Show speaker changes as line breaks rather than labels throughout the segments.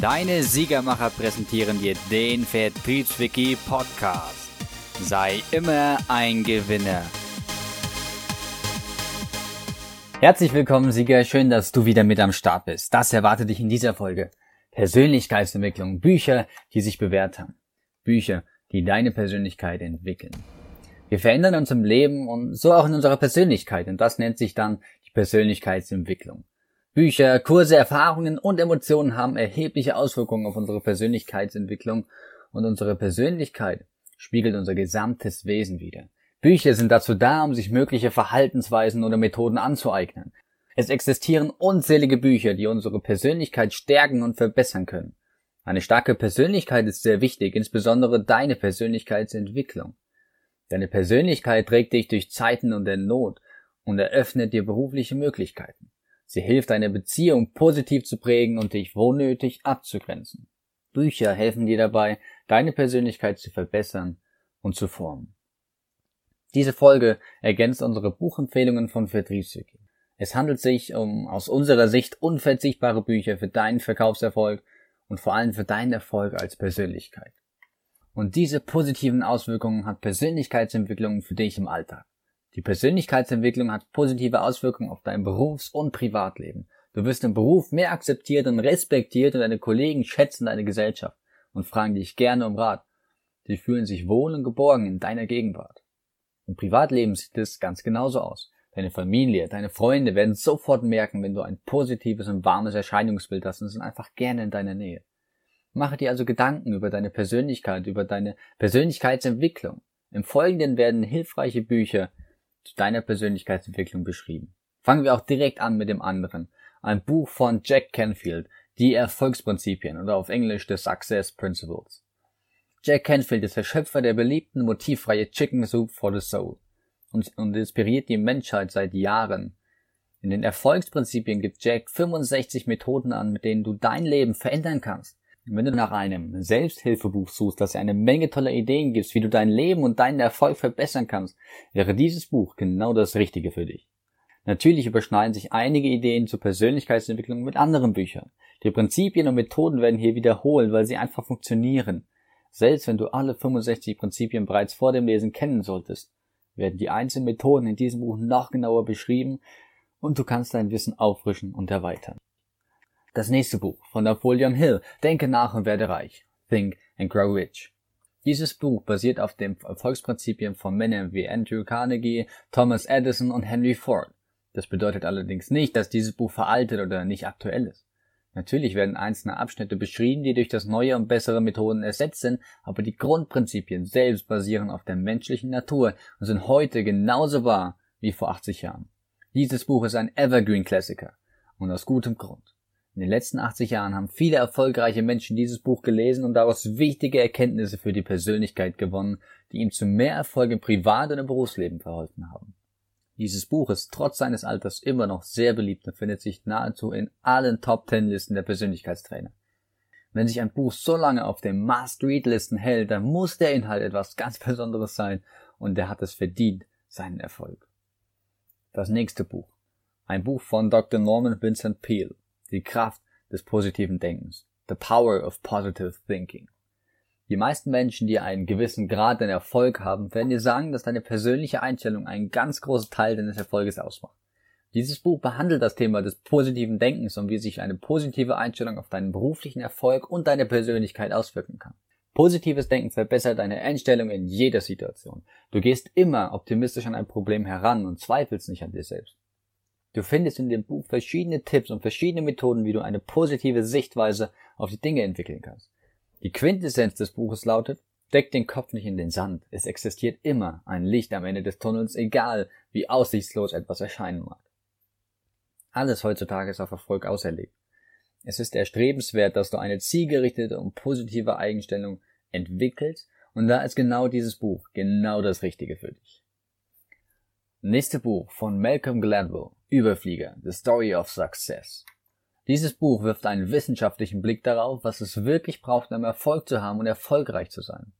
Deine Siegermacher präsentieren dir den Vertriebswiki Podcast. Sei immer ein Gewinner. Herzlich willkommen, Sieger. Schön, dass du wieder mit am Start bist. Das erwartet dich in dieser Folge. Persönlichkeitsentwicklung. Bücher, die sich bewährt haben. Bücher, die deine Persönlichkeit entwickeln. Wir verändern uns im Leben und so auch in unserer Persönlichkeit und das nennt sich dann die Persönlichkeitsentwicklung. Bücher, Kurse, Erfahrungen und Emotionen haben erhebliche Auswirkungen auf unsere Persönlichkeitsentwicklung und unsere Persönlichkeit spiegelt unser gesamtes Wesen wider. Bücher sind dazu da, um sich mögliche Verhaltensweisen oder Methoden anzueignen. Es existieren unzählige Bücher, die unsere Persönlichkeit stärken und verbessern können. Eine starke Persönlichkeit ist sehr wichtig, insbesondere deine Persönlichkeitsentwicklung. Deine Persönlichkeit trägt dich durch Zeiten und der Not und eröffnet dir berufliche Möglichkeiten. Sie hilft deine Beziehung positiv zu prägen und dich wo nötig abzugrenzen. Bücher helfen dir dabei, deine Persönlichkeit zu verbessern und zu formen. Diese Folge ergänzt unsere Buchempfehlungen von Vertriebswiki. Es handelt sich um aus unserer Sicht unverzichtbare Bücher für deinen Verkaufserfolg und vor allem für deinen Erfolg als Persönlichkeit. Und diese positiven Auswirkungen hat Persönlichkeitsentwicklung für dich im Alltag. Die Persönlichkeitsentwicklung hat positive Auswirkungen auf dein Berufs- und Privatleben. Du wirst im Beruf mehr akzeptiert und respektiert und deine Kollegen schätzen deine Gesellschaft und fragen dich gerne um Rat. Sie fühlen sich wohl und geborgen in deiner Gegenwart. Im Privatleben sieht es ganz genauso aus. Deine Familie, deine Freunde werden sofort merken, wenn du ein positives und warmes Erscheinungsbild hast und sind einfach gerne in deiner Nähe. Mache dir also Gedanken über deine Persönlichkeit, über deine Persönlichkeitsentwicklung. Im Folgenden werden hilfreiche Bücher deiner Persönlichkeitsentwicklung beschrieben. Fangen wir auch direkt an mit dem anderen. Ein Buch von Jack Canfield, Die Erfolgsprinzipien oder auf Englisch The Success Principles. Jack Canfield ist der Schöpfer der beliebten motivreihe Chicken Soup for the Soul und, und inspiriert die Menschheit seit Jahren. In den Erfolgsprinzipien gibt Jack 65 Methoden an, mit denen du dein Leben verändern kannst. Wenn du nach einem Selbsthilfebuch suchst, das dir eine Menge toller Ideen gibt, wie du dein Leben und deinen Erfolg verbessern kannst, wäre dieses Buch genau das Richtige für dich. Natürlich überschneiden sich einige Ideen zur Persönlichkeitsentwicklung mit anderen Büchern. Die Prinzipien und Methoden werden hier wiederholt, weil sie einfach funktionieren. Selbst wenn du alle 65 Prinzipien bereits vor dem Lesen kennen solltest, werden die einzelnen Methoden in diesem Buch noch genauer beschrieben und du kannst dein Wissen auffrischen und erweitern. Das nächste Buch von Napoleon Hill, Denke nach und werde reich. Think and Grow Rich. Dieses Buch basiert auf den Erfolgsprinzipien von Männern wie Andrew Carnegie, Thomas Edison und Henry Ford. Das bedeutet allerdings nicht, dass dieses Buch veraltet oder nicht aktuell ist. Natürlich werden einzelne Abschnitte beschrieben, die durch das neue und bessere Methoden ersetzt sind, aber die Grundprinzipien selbst basieren auf der menschlichen Natur und sind heute genauso wahr wie vor 80 Jahren. Dieses Buch ist ein Evergreen Klassiker und aus gutem Grund. In den letzten 80 Jahren haben viele erfolgreiche Menschen dieses Buch gelesen und daraus wichtige Erkenntnisse für die Persönlichkeit gewonnen, die ihm zu mehr Erfolg im Privat- und im Berufsleben verholfen haben. Dieses Buch ist trotz seines Alters immer noch sehr beliebt und findet sich nahezu in allen Top Ten Listen der Persönlichkeitstrainer. Wenn sich ein Buch so lange auf den Must-Read-Listen hält, dann muss der Inhalt etwas ganz Besonderes sein und er hat es verdient, seinen Erfolg. Das nächste Buch. Ein Buch von Dr. Norman Vincent Peale die Kraft des positiven Denkens. The power of positive thinking. Die meisten Menschen, die einen gewissen Grad an Erfolg haben, werden dir sagen, dass deine persönliche Einstellung einen ganz großen Teil deines Erfolges ausmacht. Dieses Buch behandelt das Thema des positiven Denkens und wie sich eine positive Einstellung auf deinen beruflichen Erfolg und deine Persönlichkeit auswirken kann. Positives Denken verbessert deine Einstellung in jeder Situation. Du gehst immer optimistisch an ein Problem heran und zweifelst nicht an dir selbst. Du findest in dem Buch verschiedene Tipps und verschiedene Methoden, wie du eine positive Sichtweise auf die Dinge entwickeln kannst. Die Quintessenz des Buches lautet, deck den Kopf nicht in den Sand. Es existiert immer ein Licht am Ende des Tunnels, egal wie aussichtslos etwas erscheinen mag. Alles heutzutage ist auf Erfolg auserlegt. Es ist erstrebenswert, dass du eine zielgerichtete und positive Eigenstellung entwickelst und da ist genau dieses Buch genau das Richtige für dich. Nächste Buch von Malcolm Gladwell, Überflieger, The Story of Success. Dieses Buch wirft einen wissenschaftlichen Blick darauf, was es wirklich braucht, um Erfolg zu haben und erfolgreich zu sein.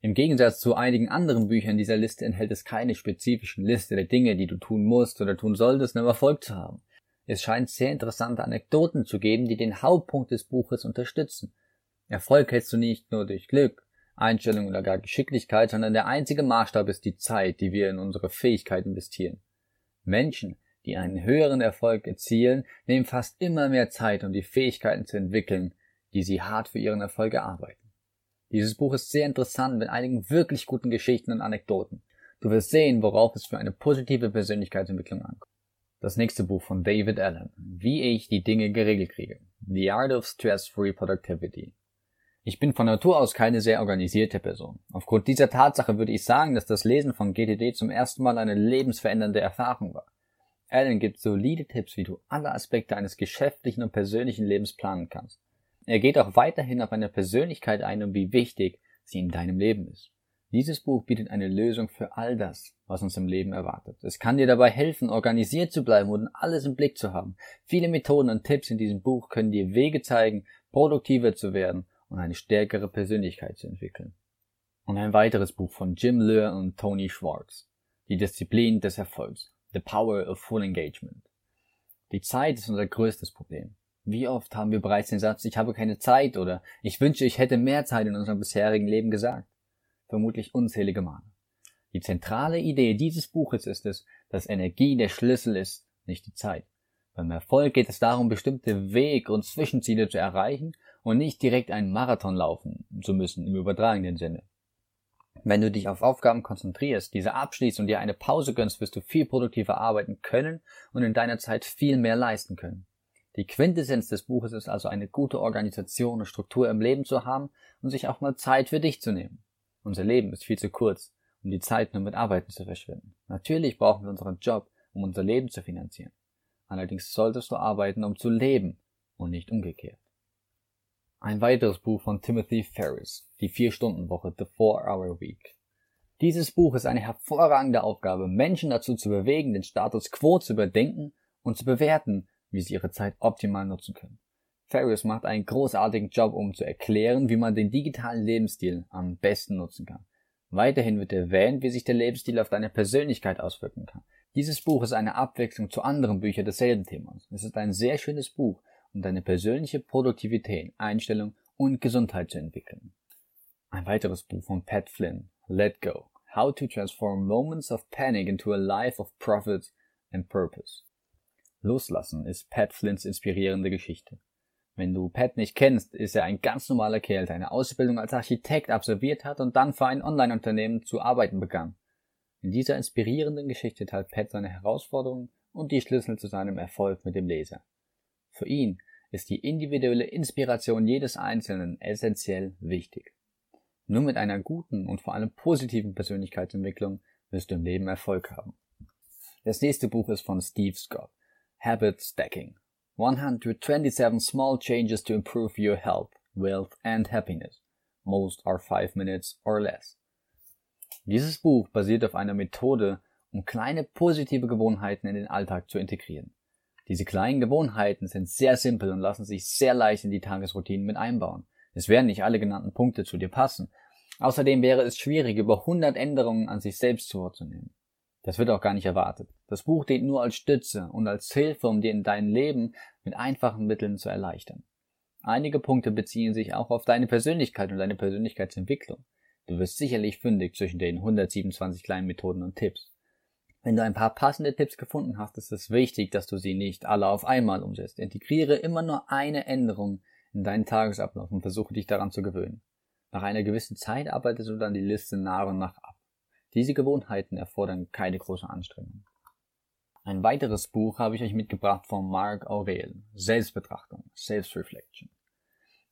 Im Gegensatz zu einigen anderen Büchern dieser Liste enthält es keine spezifischen Liste der Dinge, die du tun musst oder tun solltest, um Erfolg zu haben. Es scheint sehr interessante Anekdoten zu geben, die den Hauptpunkt des Buches unterstützen. Erfolg hältst du nicht nur durch Glück, Einstellung oder gar Geschicklichkeit, sondern der einzige Maßstab ist die Zeit, die wir in unsere Fähigkeit investieren. Menschen, die einen höheren Erfolg erzielen, nehmen fast immer mehr Zeit, um die Fähigkeiten zu entwickeln, die sie hart für ihren Erfolg erarbeiten. Dieses Buch ist sehr interessant mit einigen wirklich guten Geschichten und Anekdoten. Du wirst sehen, worauf es für eine positive Persönlichkeitsentwicklung ankommt. Das nächste Buch von David Allen. Wie ich die Dinge geregelt kriege. The Art of Stress-Free Productivity. Ich bin von Natur aus keine sehr organisierte Person. Aufgrund dieser Tatsache würde ich sagen, dass das Lesen von GTD zum ersten Mal eine lebensverändernde Erfahrung war. Allen gibt solide Tipps, wie du alle Aspekte eines geschäftlichen und persönlichen Lebens planen kannst. Er geht auch weiterhin auf eine Persönlichkeit ein und wie wichtig sie in deinem Leben ist. Dieses Buch bietet eine Lösung für all das, was uns im Leben erwartet. Es kann dir dabei helfen, organisiert zu bleiben und alles im Blick zu haben. Viele Methoden und Tipps in diesem Buch können dir Wege zeigen, produktiver zu werden und eine stärkere Persönlichkeit zu entwickeln. Und ein weiteres Buch von Jim Lear und Tony Schwartz. Die Disziplin des Erfolgs. The Power of Full Engagement. Die Zeit ist unser größtes Problem. Wie oft haben wir bereits den Satz, ich habe keine Zeit oder ich wünsche, ich hätte mehr Zeit in unserem bisherigen Leben gesagt? Vermutlich unzählige Male. Die zentrale Idee dieses Buches ist es, dass Energie der Schlüssel ist, nicht die Zeit. Beim Erfolg geht es darum, bestimmte Weg- und Zwischenziele zu erreichen und nicht direkt einen Marathon laufen zu müssen im übertragenen Sinne. Wenn du dich auf Aufgaben konzentrierst, diese abschließt und dir eine Pause gönnst, wirst du viel produktiver arbeiten können und in deiner Zeit viel mehr leisten können. Die Quintessenz des Buches ist also eine gute Organisation und Struktur im Leben zu haben und sich auch mal Zeit für dich zu nehmen. Unser Leben ist viel zu kurz, um die Zeit nur mit Arbeiten zu verschwenden. Natürlich brauchen wir unseren Job, um unser Leben zu finanzieren. Allerdings solltest du arbeiten, um zu leben und nicht umgekehrt. Ein weiteres Buch von Timothy Ferris, die Vier-Stunden-Woche, The Four-Hour-Week. Dieses Buch ist eine hervorragende Aufgabe, Menschen dazu zu bewegen, den Status quo zu überdenken und zu bewerten, wie sie ihre Zeit optimal nutzen können. Ferris macht einen großartigen Job, um zu erklären, wie man den digitalen Lebensstil am besten nutzen kann. Weiterhin wird erwähnt, wie sich der Lebensstil auf deine Persönlichkeit auswirken kann. Dieses Buch ist eine Abwechslung zu anderen Büchern desselben Themas. Es ist ein sehr schönes Buch, deine persönliche Produktivität, Einstellung und Gesundheit zu entwickeln. Ein weiteres Buch von Pat Flynn, Let Go. How to Transform Moments of Panic into a Life of Profit and Purpose. Loslassen ist Pat Flynns inspirierende Geschichte. Wenn du Pat nicht kennst, ist er ein ganz normaler Kerl, der eine Ausbildung als Architekt absolviert hat und dann für ein Online-Unternehmen zu arbeiten begann. In dieser inspirierenden Geschichte teilt Pat seine Herausforderungen und die Schlüssel zu seinem Erfolg mit dem Leser. Für ihn ist die individuelle Inspiration jedes Einzelnen essentiell wichtig. Nur mit einer guten und vor allem positiven Persönlichkeitsentwicklung wirst du im Leben Erfolg haben. Das nächste Buch ist von Steve Scott. Habit Stacking. 127 small changes to improve your health, wealth and happiness. Most are 5 minutes or less. Dieses Buch basiert auf einer Methode, um kleine positive Gewohnheiten in den Alltag zu integrieren. Diese kleinen Gewohnheiten sind sehr simpel und lassen sich sehr leicht in die Tagesroutinen mit einbauen. Es werden nicht alle genannten Punkte zu dir passen. Außerdem wäre es schwierig, über 100 Änderungen an sich selbst vorzunehmen. Das wird auch gar nicht erwartet. Das Buch dient nur als Stütze und als Hilfe, um dir in dein Leben mit einfachen Mitteln zu erleichtern. Einige Punkte beziehen sich auch auf deine Persönlichkeit und deine Persönlichkeitsentwicklung. Du wirst sicherlich fündig zwischen den 127 kleinen Methoden und Tipps. Wenn du ein paar passende Tipps gefunden hast, ist es wichtig, dass du sie nicht alle auf einmal umsetzt. Integriere immer nur eine Änderung in deinen Tagesablauf und versuche dich daran zu gewöhnen. Nach einer gewissen Zeit arbeitest du dann die Liste nach und nach ab. Diese Gewohnheiten erfordern keine große Anstrengung. Ein weiteres Buch habe ich euch mitgebracht von Marc Aurel, Selbstbetrachtung, Self-Reflection.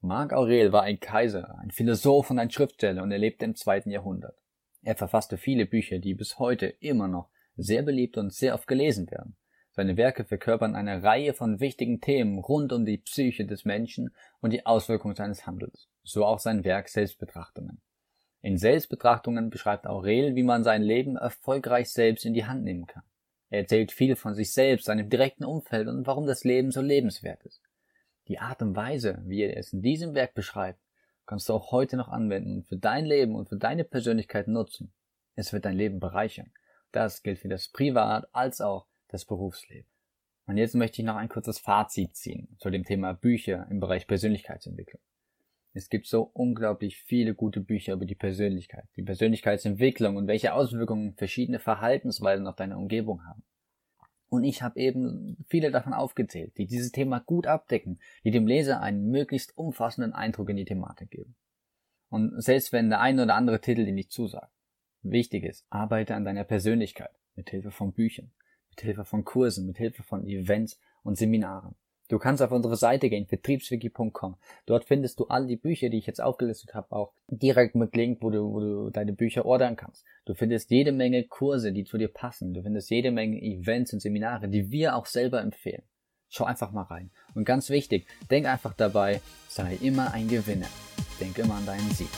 Marc Aurel war ein Kaiser, ein Philosoph und ein Schriftsteller und er lebte im zweiten Jahrhundert. Er verfasste viele Bücher, die bis heute immer noch sehr beliebt und sehr oft gelesen werden. Seine Werke verkörpern eine Reihe von wichtigen Themen rund um die Psyche des Menschen und die Auswirkungen seines Handelns. So auch sein Werk Selbstbetrachtungen. In Selbstbetrachtungen beschreibt Aurel, wie man sein Leben erfolgreich selbst in die Hand nehmen kann. Er erzählt viel von sich selbst, seinem direkten Umfeld und warum das Leben so lebenswert ist. Die Art und Weise, wie er es in diesem Werk beschreibt, kannst du auch heute noch anwenden und für dein Leben und für deine Persönlichkeit nutzen. Es wird dein Leben bereichern. Das gilt für das Privat- als auch das Berufsleben. Und jetzt möchte ich noch ein kurzes Fazit ziehen zu dem Thema Bücher im Bereich Persönlichkeitsentwicklung. Es gibt so unglaublich viele gute Bücher über die Persönlichkeit, die Persönlichkeitsentwicklung und welche Auswirkungen verschiedene Verhaltensweisen auf deine Umgebung haben. Und ich habe eben viele davon aufgezählt, die dieses Thema gut abdecken, die dem Leser einen möglichst umfassenden Eindruck in die Thematik geben. Und selbst wenn der eine oder andere Titel dir nicht zusagt, wichtig ist, arbeite an deiner Persönlichkeit mit Hilfe von Büchern, mit Hilfe von Kursen, mit Hilfe von Events und Seminaren. Du kannst auf unsere Seite gehen, vertriebswiki.com. Dort findest du all die Bücher, die ich jetzt aufgelistet habe, auch direkt mit Link, wo du, wo du deine Bücher ordern kannst. Du findest jede Menge Kurse, die zu dir passen. Du findest jede Menge Events und Seminare, die wir auch selber empfehlen. Schau einfach mal rein. Und ganz wichtig, denk einfach dabei, sei immer ein Gewinner. Denk immer an deinen Sieg.